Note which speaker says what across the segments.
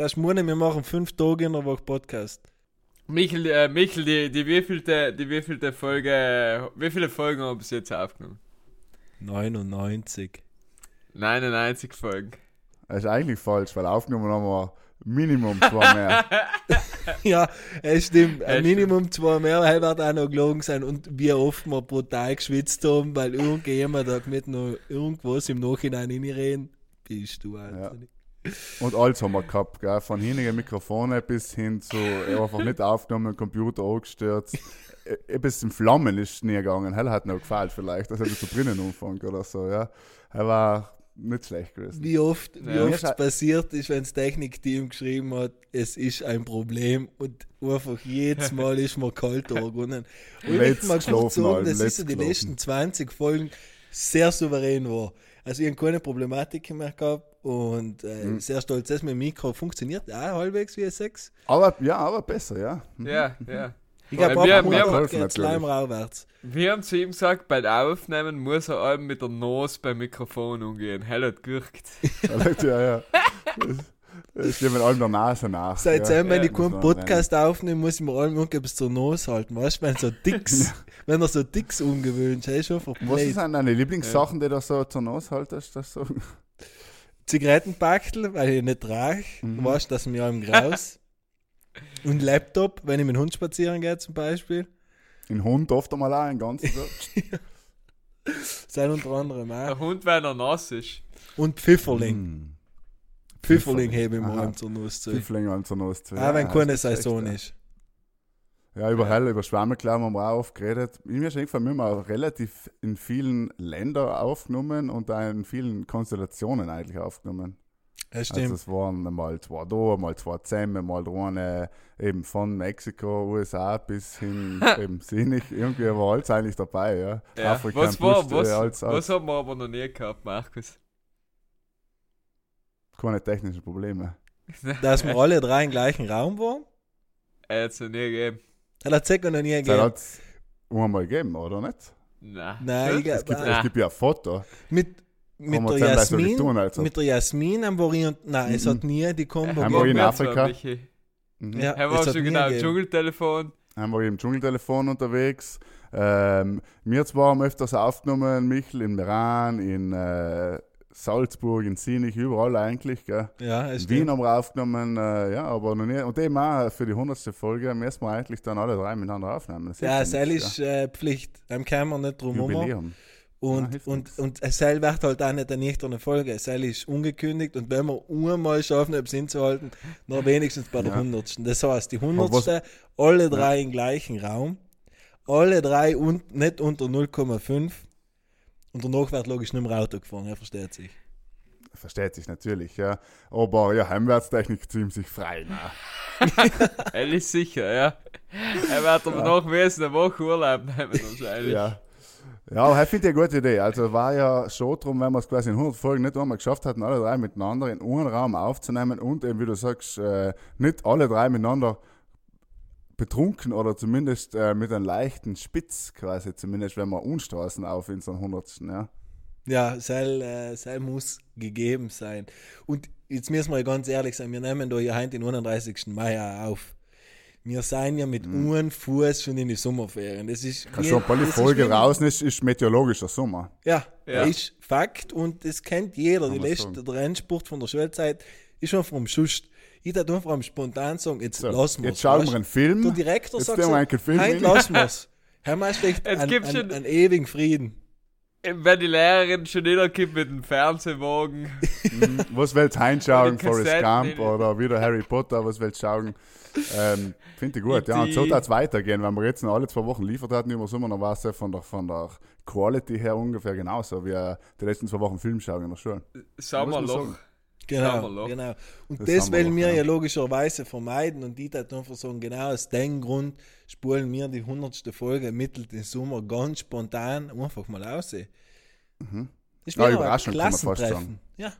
Speaker 1: Das ist Monat, wir machen fünf Tage in der Woche Podcast.
Speaker 2: Michel, äh, Michel, die, die wievielte, die wievielte Folge, wie viele Folgen haben wir bis jetzt aufgenommen?
Speaker 1: 99.
Speaker 2: 99 Folgen.
Speaker 3: Das ist eigentlich falsch, weil aufgenommen haben wir Minimum zwei mehr.
Speaker 1: ja, es stimmt. Ein
Speaker 2: Es
Speaker 1: Minimum zwei mehr, weil wird auch noch gelogen sein und wie oft wir brutal geschwitzt haben, weil irgendjemand da mit noch irgendwas im Nachhinein reinreden. Bist du, Alter.
Speaker 3: Und alles haben wir gehabt, gell? von hinigen Mikrofone bis hin zu einfach nicht aufgenommen, Computer angestürzt. Äh, Bis in Flammen ist nie gegangen. Hell hat noch gefällt vielleicht, dass er so drinnen anfängt oder so, ja. Er war nicht schlecht gewesen.
Speaker 1: Wie oft, wie
Speaker 2: Ja.
Speaker 1: oft es passiert ist, wenn das Technikteam geschrieben hat, es ist ein Problem und einfach jedes Mal ist mir kalt angegangen. Und ich
Speaker 3: Let's
Speaker 1: möchte mal kurz sagen, dass ich die
Speaker 3: schlafen.
Speaker 1: letzten 20 Folgen sehr souverän war. Also ich habe keine Problematik mehr gehabt und äh,
Speaker 3: Mhm.
Speaker 1: sehr stolz, dass mein Mikro funktioniert, auch halbwegs wie ein 6.
Speaker 3: Aber ja, aber besser, ja. Mhm.
Speaker 2: Ja, ja.
Speaker 1: Ich glaube,
Speaker 2: wir-
Speaker 1: ab
Speaker 2: wir-
Speaker 1: 100
Speaker 3: wir-
Speaker 1: geht es langsam aufwärts.
Speaker 2: Wir haben zu ihm gesagt, beim Aufnehmen muss er allem mit der Nase beim Mikrofon umgehen. Hell hat gewirkt.
Speaker 3: ja, ja. Ich gebe mit allem der Nase nach.
Speaker 1: Seitdem,
Speaker 3: ja.
Speaker 1: wenn ich keinen Podcast aufnehme, muss ich mir allem irgendwas zur Nase halten. Weißt du, wenn so Dicks, wenn er so Dicks umgewöhnt ist, ist schon einfach
Speaker 3: Was sind deine Lieblingssachen, die du so zur Nase haltest? Das so?
Speaker 1: Zigarettenpackel, weil ich nicht rauche,
Speaker 3: Mhm.
Speaker 1: weißt du, dass mir im Graus. Und Laptop, wenn ich mit dem Hund spazieren gehe zum Beispiel.
Speaker 3: Ein Hund oft einmal auch, ein ganzes. So.
Speaker 1: Sein unter anderem
Speaker 2: Der
Speaker 1: auch.
Speaker 2: Hund, wenn er nass ist.
Speaker 1: Und Pfifferling.
Speaker 3: Mm.
Speaker 1: Pfifferling hebe ich mir
Speaker 3: Aha.
Speaker 1: allem zur Nase zu.
Speaker 3: Pfiffling an zur zu.
Speaker 1: Auch wenn keine Saison
Speaker 3: ja.
Speaker 1: ist.
Speaker 3: Ja, über Hell, über Schwammerklau haben wir auch oft geredet. Mir ist eingefallen, wir haben auch relativ in vielen Ländern aufgenommen und auch in vielen Konstellationen eigentlich aufgenommen.
Speaker 1: Das
Speaker 3: Also
Speaker 1: stimmt.
Speaker 3: es waren mal zwei da, mal zwei zusammen, mal eine eben von Mexiko, USA bis hin eben sinnig. Irgendwie war alles eigentlich dabei, ja.
Speaker 2: Ja.
Speaker 3: Afrika,
Speaker 2: was war,
Speaker 3: Busch,
Speaker 2: was,
Speaker 3: äh,
Speaker 2: was haben wir aber noch nie gehabt, Markus?
Speaker 3: Keine technischen Probleme.
Speaker 1: Dass wir alle drei im gleichen Raum waren.
Speaker 2: Er hat es noch nie gegeben.
Speaker 1: Hat er circa noch nie
Speaker 3: Das
Speaker 1: gegeben.
Speaker 3: hat es einmal gegeben, oder nicht?
Speaker 2: Nein.
Speaker 1: Nein, ich
Speaker 3: Es
Speaker 1: glaube,
Speaker 3: gibt,
Speaker 2: Nein.
Speaker 3: es gibt ja ein Foto.
Speaker 1: mit, mit der Jasmin,
Speaker 3: tun, also.
Speaker 1: mit der Jasmin haben wir und nein, es hat nie die Kombo
Speaker 3: Haben
Speaker 2: Haben
Speaker 3: wir
Speaker 1: gegeben.
Speaker 3: in Afrika? Mhm.
Speaker 1: Ja,
Speaker 2: Er
Speaker 1: es
Speaker 2: war
Speaker 1: hat
Speaker 2: schon genau im. Dschungeltelefon.
Speaker 3: haben wir im Dschungeltelefon unterwegs. Ähm, wir zwar haben öfters aufgenommen, Michel in Meran, in äh, Salzburg, in Sinich, überall eigentlich. Gell.
Speaker 1: Ja, es
Speaker 3: Wien
Speaker 1: stimmt.
Speaker 3: haben wir aufgenommen, äh, ja, aber noch nie. Und eben auch für die 100. Folge müssen wir eigentlich dann alle drei miteinander aufnehmen. Das
Speaker 1: Ja,
Speaker 3: ja nichts,
Speaker 1: ist äh, Pflicht. Dem kann man nicht drum.
Speaker 3: Jubiläum. Ja,
Speaker 1: Und,
Speaker 3: hilft
Speaker 1: und, und Seil wird halt auch nicht eine nüchterne Folge. Seil ist ungekündigt und wenn wir einmal schaffen, etwas hinzuhalten, dann wenigstens bei der
Speaker 3: Ja.
Speaker 1: 100. Das heißt, die
Speaker 3: Aber
Speaker 1: 100. alle drei im gleichen Raum, alle drei und, nicht unter 0,5 und danach wird logisch nicht mehr Auto gefahren, er versteht sich.
Speaker 3: Versteht sich natürlich, ja. Aber ja, Heimwärtstechnik ziehen sich frei. Na.
Speaker 2: Er ist sicher, ja. Er wird aber noch wesen eine Woche Urlaub nehmen wahrscheinlich.
Speaker 3: Ja. Ja, aber ich finde eine gute Idee. Also war ja schon drum, wenn wir es quasi in 100 Folgen nicht einmal geschafft hatten, alle drei miteinander in einem Raum aufzunehmen und eben, wie du sagst, äh, nicht alle drei miteinander betrunken oder zumindest äh, mit einem leichten Spitz quasi, zumindest wenn wir unstraßen auf in so einem 100. Ja.
Speaker 1: Ja, Seil, äh, Seil muss gegeben sein. Und jetzt müssen wir ganz ehrlich sein, wir nehmen da ja heute den 31. Mai auf. Wir sind ja mit
Speaker 3: Mhm.
Speaker 1: einem Fuß schon in die Sommerferien. Das ist
Speaker 3: Kann schon ein paar
Speaker 1: das ist
Speaker 3: Folge raus, ist, ist meteorologischer Sommer.
Speaker 1: Ja,
Speaker 2: Ja.
Speaker 1: ist Fakt und das kennt jeder.
Speaker 3: Kann
Speaker 1: Die
Speaker 3: man
Speaker 1: letzte
Speaker 3: sagen.
Speaker 1: Rennsport von der Schulzeit ist schon vom Schust. Ich darf einfach am spontan sagen, jetzt
Speaker 3: So,
Speaker 1: lassen wir
Speaker 3: jetzt schauen wir einen Film.
Speaker 1: Der Direktor
Speaker 3: Jetzt
Speaker 1: sagt, so,
Speaker 3: einen Film
Speaker 1: heute lassen wir es. Herr
Speaker 2: schon-
Speaker 1: an ewigen Frieden.
Speaker 2: Wenn die Lehrerin schon wieder gibt mit dem Fernsehwagen.
Speaker 3: Mhm. Was willst du
Speaker 2: die
Speaker 3: Forrest Gump oder wieder Harry Potter? Was willst du schauen? Ähm, Finde ich gut. Ja, und so darf es weitergehen. Wenn wir jetzt noch alle zwei Wochen liefert hatten über Sommer, dann war es ja von der, von der Quality her ungefähr genauso wie äh, die letzten zwei Wochen Film schauen in der Schule.
Speaker 2: Sommerloch.
Speaker 3: Sagen.
Speaker 1: Genau, genau. Und
Speaker 3: Das
Speaker 1: das, wollen wir
Speaker 3: ja.
Speaker 1: logischerweise vermeiden und die hat einfach sagen, genau aus dem Grund spulen wir die 100. Folge mittels im Sommer ganz spontan einfach mal aus. Das ist
Speaker 3: Mhm. Ja, Überraschung kann man fast
Speaker 1: Klassentreffen. Ja,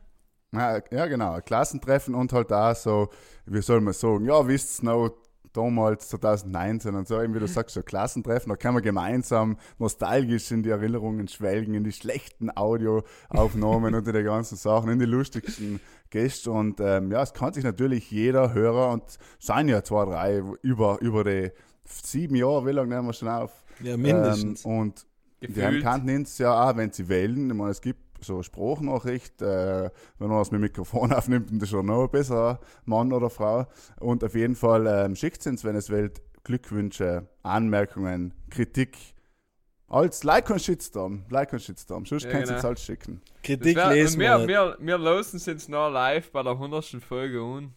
Speaker 3: Ja, genau. Klassentreffen und halt auch so, wie soll man sagen, ja, wisst ihr noch, damals 2019 und so, eben wie du sagst, so Klassentreffen, da kann man gemeinsam nostalgisch in die Erinnerungen schwelgen, in die schlechten Audioaufnahmen und in die ganzen Sachen, in die lustigsten Gäste und ähm, ja, es kann sich natürlich jeder Hörer und seien ja zwei, drei über, über die sieben Jahre, wie lange nehmen wir schon auf?
Speaker 1: Ja, mindestens.
Speaker 3: Ähm, und die
Speaker 2: Gefühlt.
Speaker 3: kannten es ja auch, wenn sie wählen. Ich meine, es gibt so eine Sprachnachricht, äh, wenn man das mit Mikrofon aufnimmt, dann ist schon noch ein besserer Mann oder Frau. Und auf jeden Fall ähm, schickt es wenn es wählt, Glückwünsche, Anmerkungen, Kritik. Als Like und Shitstorm. Like und Shitstorm. Sonst
Speaker 2: Ja,
Speaker 3: kannst du
Speaker 2: genau.
Speaker 3: es alles schicken.
Speaker 1: Kritik
Speaker 2: wär-
Speaker 1: lesen
Speaker 2: und
Speaker 1: wir.
Speaker 2: wir, wir, losen es jetzt noch live bei der 100. Folge un.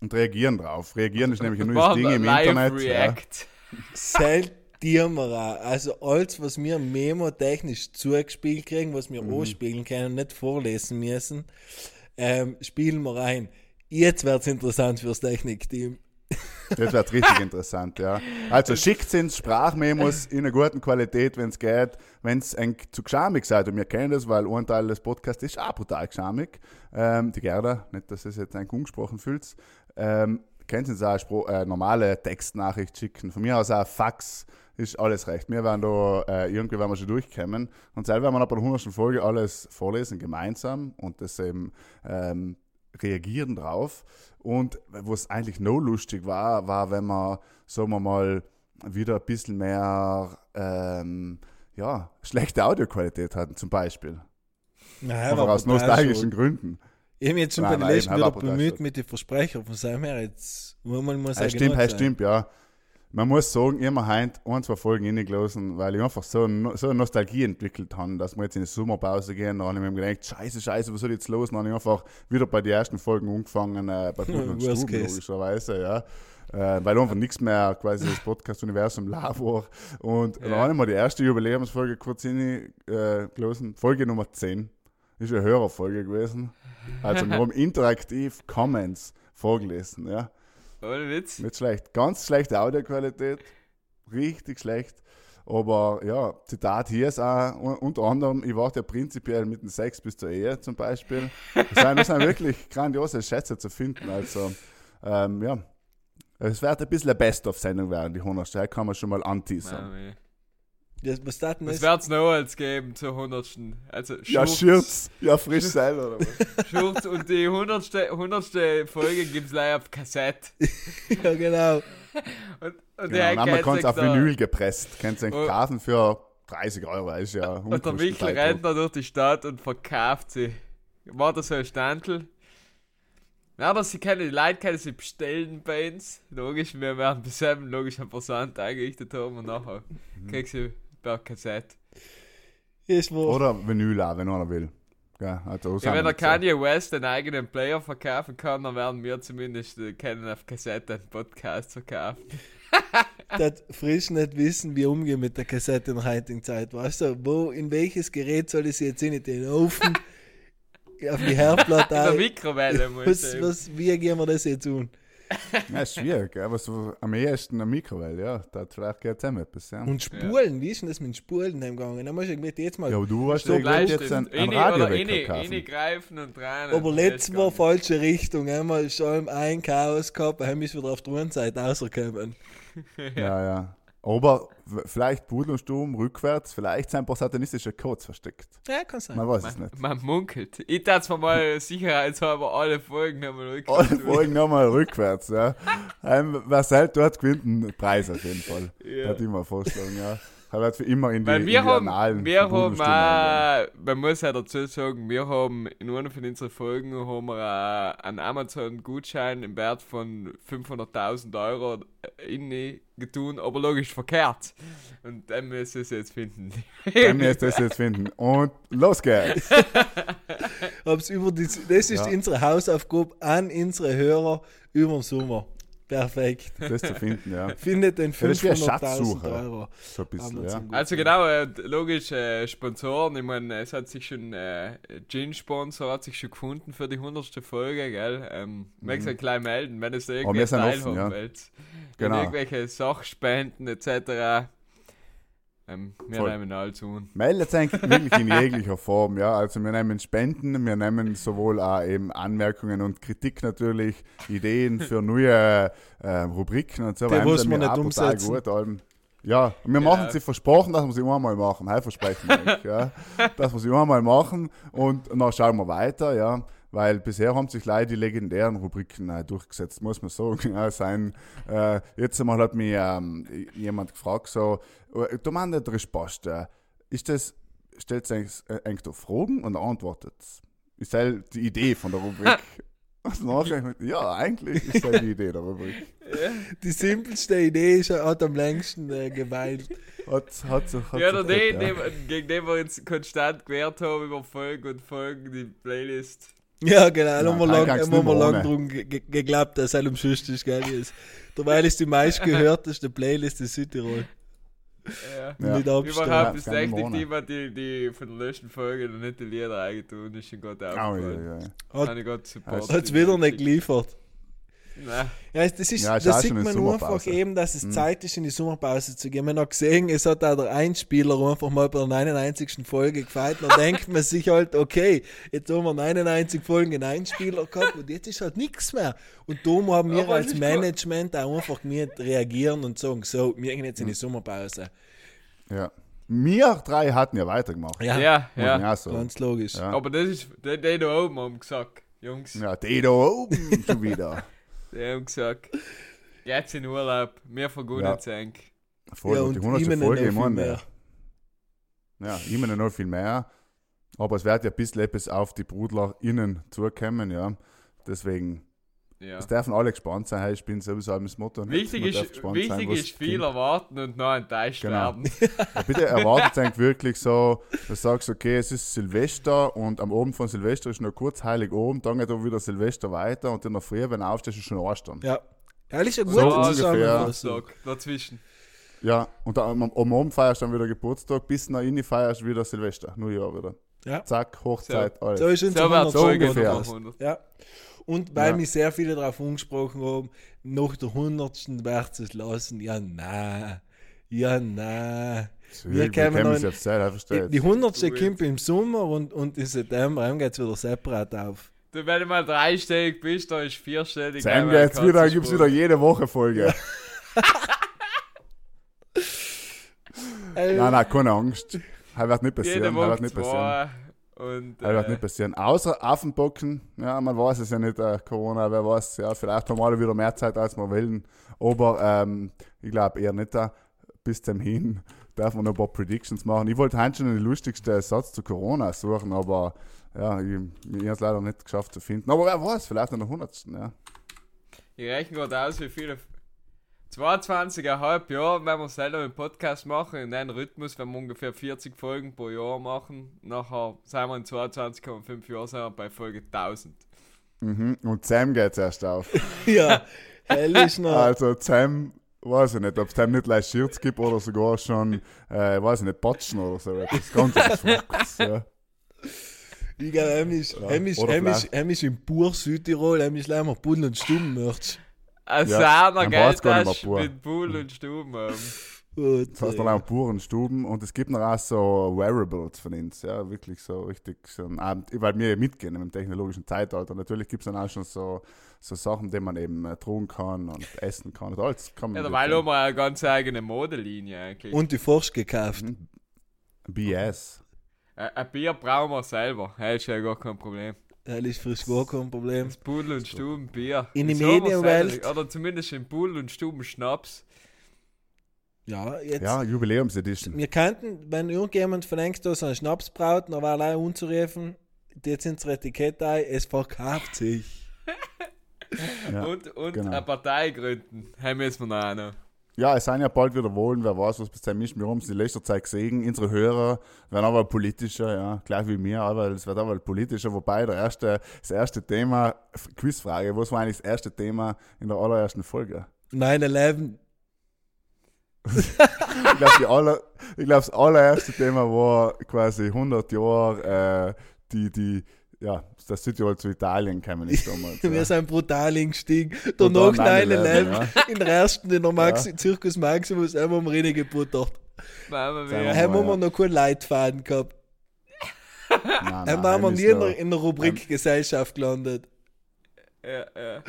Speaker 3: Und reagieren drauf. Reagieren ist nämlich ein neues Ding im
Speaker 2: live
Speaker 3: Internet. Ja.
Speaker 2: React.
Speaker 1: Seid dir an. Also alles, was wir memo-technisch zugespielt kriegen, was wir
Speaker 3: Mhm.
Speaker 1: anspielen können und nicht vorlesen müssen, ähm, spielen wir rein. Jetzt wird es interessant fürs Technikteam.
Speaker 3: Das wird richtig interessant, ja. Also schickt uns Sprachmemos in einer guten Qualität, wenn es geht. Wenn es zu geschamig seid, und wir kennen das, weil ein Teil des Podcasts ist auch brutal geschamig. Ähm, die Gerda, nicht, dass es jetzt ein umgesprochen fühlt. Ähm, könnt uns auch Spro äh, normale Textnachricht schicken. Von mir aus auch Fax ist alles recht. Wir werden da, äh, irgendwie werden wir schon durchkommen. Und selber werden wir bei der 100. Folge alles vorlesen, gemeinsam. Und das eben ähm, reagieren drauf. Und was eigentlich noch lustig war, war, wenn wir, sagen wir mal, wieder ein bisschen mehr ähm, ja, schlechte Audioqualität hatten, zum Beispiel.
Speaker 1: Naja,
Speaker 3: aus nostalgischen Gründen.
Speaker 1: Ich habe mich jetzt schon
Speaker 3: Nein,
Speaker 1: bei
Speaker 3: nein,
Speaker 1: letzten wieder bemüht mit den Versprechern von seinem her. Jetzt muss man
Speaker 3: Ja,
Speaker 1: ja
Speaker 3: stimmt,
Speaker 1: sein.
Speaker 3: stimmt, ja. Man muss sagen, mir heute ein, zwei Folgen reingelassen, weil ich einfach so, so eine Nostalgie entwickelt habe, dass wir jetzt in die Sommerpause gehen. Dann habe ich mir gedacht, scheiße, scheiße, was soll ich jetzt los? Dann habe ich einfach wieder bei den ersten Folgen angefangen, äh, bei Guten und Stuben, logischerweise, ja. Äh, weil einfach nichts mehr quasi das Podcast-Universum live war. Und dann
Speaker 2: Ja.
Speaker 3: habe ich mir die erste Jubiläumsfolge kurz hingelassen, Folge Nummer 10. Ist eine Hörerfolge gewesen. Also wir haben interaktiv Comments vorgelesen, ja.
Speaker 2: Ohne Witz.
Speaker 3: Nicht schlecht. Ganz schlechte Audioqualität. Richtig schlecht. Aber ja, Zitat hier ist auch un- unter anderem, ich warte ja prinzipiell mit dem Sex bis zur Ehe zum Beispiel. Das sind, das sind wirklich grandiose Schätze zu finden. Also, ähm, ja. Es wird ein bisschen eine Best-of-Sendung werden, die 100. Da kann man schon mal anteasern.
Speaker 1: Das, was das ist?
Speaker 2: wird es noch als geben zur 100. Also
Speaker 3: Ja,
Speaker 2: Schurz-.
Speaker 3: Ja, frisch selber. Oder was?
Speaker 2: Schurz und die 100. 100. Folge gibt es leider auf Kassette.
Speaker 1: ja, genau.
Speaker 2: Und, und
Speaker 3: Genau, und dann kann es
Speaker 2: sich
Speaker 3: auf Vinyl gepresst. Könnt ihr
Speaker 2: Oh.
Speaker 3: kaufen für 30 Euro. Ist ja
Speaker 2: Und der Michel rennt da durch die Stadt und verkauft sie. War das so ein Standel? Ja, aber sie können, die Leute können sie bestellen bei uns. Logisch, wir werden bis eben logisch einen Versand eingerichtet haben und nachher
Speaker 3: Mhm.
Speaker 2: kriegst du per Kassette.
Speaker 1: Ist wo.
Speaker 3: Oder Vinyl auch, wenn einer will. Ja, also
Speaker 2: Ja, wenn der Kanye West einen eigenen Player verkaufen kann, dann werden wir zumindest können auf Kassette einen Podcast verkaufen.
Speaker 1: das frisch nicht wissen, wie umgehen mit der Kassette in der heutigen Zeit. Weißt du, wo, in welches Gerät soll ich sie jetzt in den Ofen, auf die Herdplatte
Speaker 2: In der? Mikrowelle muss
Speaker 1: was,
Speaker 2: ich.
Speaker 1: was, Wie gehen wir das jetzt tun?
Speaker 3: Ja, ist schwierig, aber so am ehesten eine Mikrowelle, ja. Da hat vielleicht geht zusammen etwas, ja.
Speaker 1: Und Spulen, wie ist denn das mit Spulen heimgegangen? Da muss ich mit jetzt mal.
Speaker 3: Ja, aber du hast ja gesagt, jetzt
Speaker 2: Bleistift.
Speaker 3: ein, ein
Speaker 2: Eine-
Speaker 3: Radio
Speaker 2: oder eine-
Speaker 3: wegkaufen.
Speaker 2: eine greifen und rein.
Speaker 1: aber letztes Mal falsche Richtung. Einmal schon ein Chaos gehabt, dann ist wieder auf der anderen Seite rausgekommen.
Speaker 3: Ja, ja. Aber vielleicht Pudelsturm rückwärts, vielleicht sind ein paar satanistische Codes versteckt.
Speaker 1: Ja, kann sein.
Speaker 3: Man weiß es
Speaker 2: Man,
Speaker 3: nicht.
Speaker 2: man munkelt. Ich darf mir mal sicherheitshalber alle Folgen nochmal
Speaker 3: Alle
Speaker 2: durchgehen.
Speaker 3: Folgen nochmal rückwärts, ja. Ähm, wer selbst dort gewinnt einen Preis auf jeden Fall.
Speaker 2: Ja.
Speaker 3: Hat immer vorschlagen, ja. Er wird für immer in die,
Speaker 2: Weil
Speaker 3: in
Speaker 2: wir
Speaker 3: die
Speaker 2: haben,
Speaker 3: Annalen
Speaker 2: wir haben auch, man muss ja dazu sagen, wir haben in einer von unseren Folgen haben wir einen Amazon-Gutschein im Wert von 500.000 Euro in getun, aber logisch verkehrt. Und dann müssen wir es jetzt finden.
Speaker 3: Wenn wir das jetzt finden. Und los geht's.
Speaker 1: Hab's über die, das ist
Speaker 3: Ja.
Speaker 1: unsere Hausaufgabe an unsere Hörer über den Sommer. Perfekt.
Speaker 3: Das zu finden, ja.
Speaker 1: Findet den
Speaker 3: Ja, das ist wie eine
Speaker 1: 500.000
Speaker 3: Schatzsuche.
Speaker 1: Euro.
Speaker 3: So ein bisschen, ja.
Speaker 2: Also genau, äh, logisch, äh, Sponsoren, ich meine, es hat sich schon, äh, Gin-Sponsor hat sich schon gefunden für die 100. Folge, gell? Ähm, Magst du gleich melden, wenn es da
Speaker 3: sind offen,
Speaker 2: teilhaben
Speaker 3: ja.
Speaker 2: willst.
Speaker 3: Genau.
Speaker 2: Irgendwelche Sachspenden etc. Ähm, wir
Speaker 3: Voll.
Speaker 2: nehmen alles un.
Speaker 3: Meldet eigentlich wirklich in jeglicher Form, ja. Also wir nehmen Spenden, wir nehmen sowohl auch eben Anmerkungen und Kritik natürlich, Ideen für neue äh, Rubriken und so
Speaker 1: Die
Speaker 3: weiter.
Speaker 1: muss
Speaker 3: Wir
Speaker 1: man nicht umsetzen.
Speaker 3: Gut, allem. ja, und wir machen
Speaker 2: Ja.
Speaker 3: sie versprochen, dass wir sie einmal machen. Hey, versprechen wir euch, ja. Dass wir sie einmal machen und dann schauen wir weiter, ja. Weil bisher haben sich leider die legendären Rubriken äh, durchgesetzt, muss man sagen. Ja, sein, äh, jetzt einmal hat mich ähm, jemand gefragt, so, äh, du meinst nicht Resposte. Ist das, stellt eigentlich, äh, eigentlich da Fragen und antwortet. Ist halt die Idee von der Rubrik. Ja, eigentlich ist das die Idee der Rubrik.
Speaker 1: Die simpelste Idee ist, hat am längsten äh, geweilt.
Speaker 3: Hat, hat, sich- hat
Speaker 2: Ja, der
Speaker 3: gut,
Speaker 2: den, dem, gegen den wir uns konstant gewehrt haben über Folgen und Folgen, die Playlist.
Speaker 1: Ja, genau. Da haben wir lang, haben wir lang drum ge ge geglaubt, dass es am schönsten geil ist. Derweil ist die meistgehörteste Playlist in Südtirol.
Speaker 2: Ja.
Speaker 3: Ja.
Speaker 1: Mit Abstand.
Speaker 2: Überhaupt
Speaker 3: Ja,
Speaker 2: ist echt
Speaker 3: ohne.
Speaker 2: jemand, die, die von der letzten Folge noch nicht die Lieder eingetun ist schon Gott
Speaker 3: Oh, ja,
Speaker 2: aufgefallen.
Speaker 3: ja, ja.
Speaker 1: Hat
Speaker 2: supporten.
Speaker 1: es wieder nicht geliefert. Ja, das, ist,
Speaker 3: Ja, auch
Speaker 1: sieht man einfach eben, dass es
Speaker 3: Mhm.
Speaker 1: Zeit ist, in die Sommerpause zu gehen. Man hat gesehen, es hat auch der Einspieler einfach mal bei der 99. Folge gefeiert. Dann denkt man sich halt, okay, jetzt haben wir 99 Folgen in Einspieler gehabt und jetzt ist halt nichts mehr. Und darum haben wir
Speaker 2: Aber
Speaker 1: als Management auch einfach mit reagieren und sagen, so, wir gehen jetzt in die
Speaker 3: Mhm.
Speaker 1: Sommerpause.
Speaker 3: ja. Wir drei hatten ja weitergemacht.
Speaker 1: Ja,
Speaker 2: Ja, ja.
Speaker 3: sagen.
Speaker 1: ganz logisch.
Speaker 3: Ja.
Speaker 2: Aber das ist, die, die da oben haben gesagt, Jungs,
Speaker 3: Ja, die da oben schon wieder.
Speaker 2: die haben gesagt, jetzt in Urlaub, wir vergunnen
Speaker 3: Ja.
Speaker 2: es eigentlich.
Speaker 3: Voll,
Speaker 1: Ja,
Speaker 3: und die
Speaker 1: und
Speaker 3: 100.
Speaker 1: ihm
Speaker 3: Folge, ich meine,
Speaker 1: mehr.
Speaker 3: ja, immer noch viel mehr. Aber es wird ja ein bisschen etwas auf die BrudlerInnen zukommen, ja. Deswegen,
Speaker 2: Ja.
Speaker 3: es dürfen alle gespannt sein. Hey, ich bin sowieso auch das Motto.
Speaker 2: Wichtig ist,
Speaker 3: gespannt
Speaker 2: wichtig
Speaker 3: sein, was
Speaker 2: ist viel erwarten und noch enttäuscht
Speaker 3: Genau.
Speaker 2: werden.
Speaker 3: Ja, bitte erwartet eigentlich wirklich so, du sagst, okay, es ist Silvester und am Abend von Silvester ist noch kurz heilig oben, dann geht wieder Silvester weiter und in der Früh, wenn du aufstehst, ist schon Ostern.
Speaker 1: Ja. Ehrlich,
Speaker 3: So
Speaker 1: gute
Speaker 3: ungefähr.
Speaker 1: Zusammenfassung.
Speaker 2: Sag, dazwischen.
Speaker 3: Ja, und am, am Abend feierst du dann wieder Geburtstag, bis nach innen feierst du wieder Silvester, Neujahr wieder.
Speaker 1: Ja.
Speaker 3: Zack, Hochzeit, alles.
Speaker 1: So ist unser
Speaker 2: So wird's
Speaker 1: 100
Speaker 3: Folge
Speaker 2: ungefähr.
Speaker 3: ungefähr.
Speaker 1: Podcast.
Speaker 2: 100.
Speaker 1: Ja. Und weil
Speaker 3: Ja.
Speaker 1: mich sehr viele darauf angesprochen haben, nach der 100. wird es lassen. Ja, na. Ja, na. Wir kämen
Speaker 3: kennen
Speaker 1: noch
Speaker 3: uns
Speaker 1: in-
Speaker 3: jetzt
Speaker 1: Die, die 100.
Speaker 2: Gut.
Speaker 1: kommt im Sommer und, und im September geht es wieder separat auf.
Speaker 2: Du, wenn du mal dreistellig bist, da ist vierstellig.
Speaker 3: Geht's wieder, dann
Speaker 2: Katzensprung.
Speaker 3: gibt's wieder jede Woche Folge. Nein, nein, keine Angst. Das wird nicht passieren.
Speaker 2: Jede Woche
Speaker 3: nicht passieren.
Speaker 2: Und,
Speaker 3: Das wird
Speaker 2: äh,
Speaker 3: nicht passieren. Außer Affenbocken, ja, man weiß es ja nicht, äh, Corona, wer weiß, ja, vielleicht haben alle wieder mehr Zeit, als wir wollen. Aber ähm, ich glaube eher nicht da. Bis zum Hin darf man noch ein paar Predictions machen. Ich wollte heute schon den lustigsten Satz zu Corona suchen, aber ja, ich, ich habe es leider nicht geschafft zu finden. Aber wer weiß, vielleicht in der 100. Ja.
Speaker 2: Ich rechne gerade aus, wie viele. 22,5 Jahre, wenn wir selber einen Podcast machen, in einem Rhythmus, wenn wir ungefähr 40 Folgen pro Jahr machen. Nachher sind wir in 22,5 Jahren sind wir bei Folge 1000.
Speaker 3: Mhm. Und Sam geht erst auf.
Speaker 1: ja, hell ist noch.
Speaker 3: Also Sam, weiß ich nicht, ob es Sam nicht leicht Shirts gibt oder sogar schon, äh, weiß ich nicht, Patschen oder so. Ganze ist Fokus, ja.
Speaker 1: Ich glaube, er ist,
Speaker 3: Ja,
Speaker 1: ist,
Speaker 3: oder
Speaker 1: ist,
Speaker 3: vielleicht-
Speaker 1: ist im pur Südtirol, er ist leider Bull und Stumm Merch.
Speaker 2: Ein
Speaker 3: Ja,
Speaker 2: Sahner Geldtasch mit Bull und Stuben.
Speaker 1: Gut,
Speaker 3: Das heißt dann auch puren Stuben und es gibt noch auch so Wearables von uns, ja, wirklich so richtig so ein Abend, weil wir mitgehen im technologischen Zeitalter. Natürlich gibt es dann auch schon so, so Sachen, die man eben äh, tragen kann und essen kann und alles kann man.
Speaker 2: Ja, dabei haben wir eine ganz eigene Modelinie eigentlich.
Speaker 1: Und die Forsch gekauft.
Speaker 3: Mhm. BS.
Speaker 2: Ein ein Bier brauchen wir selber. Das ist ja gar kein Problem.
Speaker 1: Hell ist frisch gar kein Problem.
Speaker 2: Das Pudel und Stuben Bier.
Speaker 1: In
Speaker 2: Das wir
Speaker 1: Medienwelt-.
Speaker 2: Oder zumindest in Pudel und Stuben Schnaps.
Speaker 1: Ja, jetzt.
Speaker 3: Ja, Jubiläumsedition.
Speaker 1: Wir könnten, wenn irgendjemand von Engst so einen Schnaps braut, dann war allein unzurufen, jetzt unsere Etikette ein, es verkauft sich.
Speaker 3: Ja,
Speaker 2: und und
Speaker 3: genau.
Speaker 2: eine Partei gründen. Haben wir noch eine.
Speaker 3: Ja, es sind ja bald wieder Wahlen, wer weiß, was bis dahin ist. Wir haben es in letzter Zeit gesehen. Unsere Hörer werden aber politischer, ja, gleich wie mir, aber es wird aber politischer. Wobei der erste, das erste Thema, Quizfrage, was war eigentlich das erste Thema in der allerersten Folge?
Speaker 1: 9-11,
Speaker 3: Ich glaube, aller, ich glaub, das allererste Thema war quasi 100 Jahre, äh, die, die, ja, das Südtirol zu Italien gekommen ist damals.
Speaker 1: wir
Speaker 3: ja.
Speaker 1: sind brutal eingestiegen.
Speaker 3: Und
Speaker 1: Danach
Speaker 3: dann
Speaker 1: 9-11,
Speaker 3: 9/11,
Speaker 1: in der ersten, in der Maxi Zirkus Maximus, einmal am Rennen
Speaker 2: mia.
Speaker 3: wir
Speaker 1: Haben wir
Speaker 3: ja.
Speaker 1: noch keinen Leitfaden gehabt.
Speaker 3: Nein,
Speaker 1: Haben
Speaker 3: nein,
Speaker 1: wir
Speaker 3: wir
Speaker 1: nie in der, in der Rubrik Gesellschaft gelandet.
Speaker 2: Ja, ja.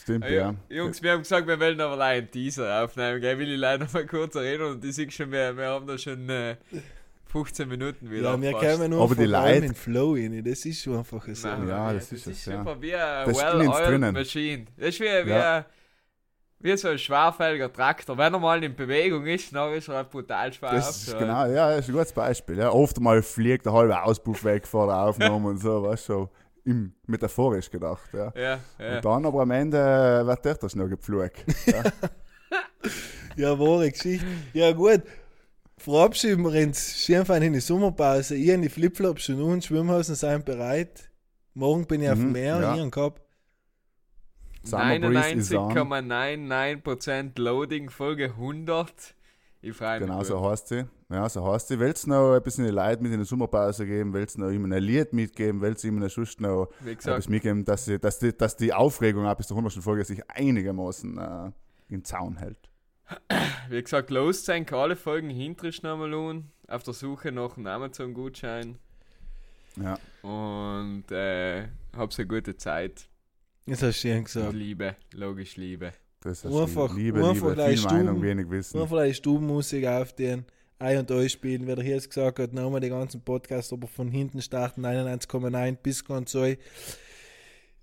Speaker 3: Stimmt,
Speaker 2: Ah,
Speaker 3: ja.
Speaker 2: Jungs, wir haben gesagt, wir wollen aber allein einen Teaser aufnehmen. Gell? Will ich leider mal kurz erinnern und ich sehe schon, wir, wir haben da schon äh, 15 Minuten wieder.
Speaker 1: Ja, wir kommen nur
Speaker 3: Aber die Leute-
Speaker 1: in Flow rein. Das ist schon einfach so.
Speaker 2: Nein,
Speaker 3: Ja,
Speaker 2: nein,
Speaker 3: das ist es, ja.
Speaker 2: super wie ein
Speaker 3: Das ist in uns
Speaker 2: well-oiled
Speaker 3: drinnen.
Speaker 2: Machine. Das ist wie, wie,
Speaker 3: Ja.
Speaker 2: ein- wie so ein schwerfälliger Traktor. Wenn er mal in Bewegung ist, dann ist er halt brutal schwer
Speaker 3: Das ist genau, ja, das ist ein gutes Beispiel. Ja. Oft mal fliegt der halbe Auspuff weg vor der Aufnahme und so, weißt du, so im, metaphorisch gedacht. Ja.
Speaker 2: Ja, ja.
Speaker 3: Und dann aber am Ende äh, wird der das noch gepflückt. Ja.
Speaker 1: Ja, wahre Geschichte. Ja, gut. Verabschieden wir uns in die Sommerpause. Ich und die Flipflops schon und Schwimmhosen sind bereit. Morgen bin ich auf dem
Speaker 3: Mhm,
Speaker 1: Meer,
Speaker 3: ja.
Speaker 1: hier im Kopf.
Speaker 3: Summer Breeze is on.
Speaker 2: 99,99% Loading, Folge 100. Ich freue mich.
Speaker 3: Genau
Speaker 2: gut.
Speaker 3: so heißt sie. Ja, so heißt sie. Willst du noch ein bisschen die Leute mit in die Sommerpause geben? Willst du noch ihm ein Lied mitgeben? Willst du ihm noch sonst noch etwas mitgeben, dass, sie, dass, die, dass die Aufregung ab bis zur 100. Folge sich einigermaßen äh, in Zaun hält?
Speaker 2: wie gesagt, los sein, alle Folgen hinterst nochmal an, auf der Suche nach einem Amazon-Gutschein.
Speaker 3: Ja.
Speaker 2: Und äh, hab's eine gute Zeit.
Speaker 1: Das hast du schön
Speaker 2: Und
Speaker 1: gesagt.
Speaker 2: Liebe, logisch Liebe.
Speaker 3: Das ist
Speaker 1: Einfach-
Speaker 3: Liebe,
Speaker 1: einfach
Speaker 3: Liebe, viel Meinung,
Speaker 1: stumm.
Speaker 3: wenig Wissen.
Speaker 1: Nur vielleicht Stubenmusik auf den Ein- und Ausspielen, wie der hier jetzt gesagt hat, nochmal den ganzen Podcast, aber von hinten starten 91,9 bis ganz so.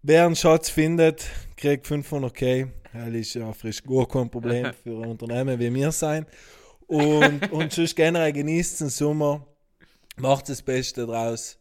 Speaker 1: Wer einen Schatz findet, kriegt 500k. Das ist ja frisch gar kein Problem für ein Unternehmen wie wir sein. Und, und sonst generell genießt den Sommer, macht das Beste draus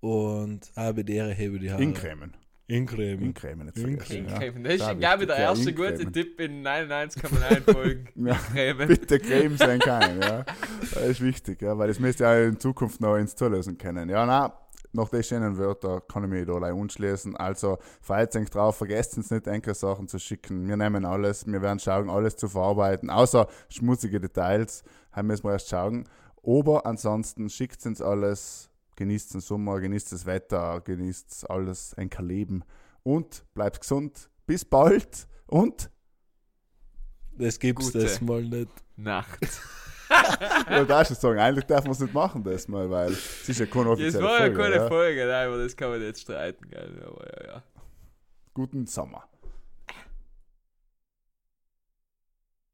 Speaker 1: und habe die Ehre, hebe die Haare.
Speaker 3: Incremen.
Speaker 1: Incremen.
Speaker 3: Incremen,
Speaker 1: Incremen.
Speaker 2: Das ist schon, glaube ich, der
Speaker 3: ja,
Speaker 2: erste gute. Tipp in 99,9 Folgen.
Speaker 3: Ja.
Speaker 2: Incremen.
Speaker 3: Bitte Creme sein kann, ja. Das ist wichtig, ja, weil das müsst ihr auch in Zukunft noch ins Zulösen können. Ja, na, nach den schönen Wörtern kann ich mich da gleich unschließen. Also, freut euch drauf, vergesst uns nicht, enkele Sachen zu schicken. Wir nehmen alles, wir werden schauen, alles zu verarbeiten, außer schmutzige Details, haben müssen wir erst schauen. Aber ansonsten schickt uns alles, genießt den Sommer, genießt das Wetter, genießt alles, ein Leben und bleibt gesund. Bis bald und
Speaker 1: Das gibt's
Speaker 2: Gute.
Speaker 1: das mal nicht.
Speaker 2: Nacht.
Speaker 3: Ja, da ist es sagen, eigentlich darf man es nicht machen, das mal, weil es ist ja keine
Speaker 2: Das
Speaker 3: offizielle
Speaker 2: war ja
Speaker 3: Folge.
Speaker 2: keine
Speaker 3: ja.
Speaker 2: Folge, nein, aber das kann man nicht streiten, gell. Aber ja, ja.
Speaker 3: Guten Sommer.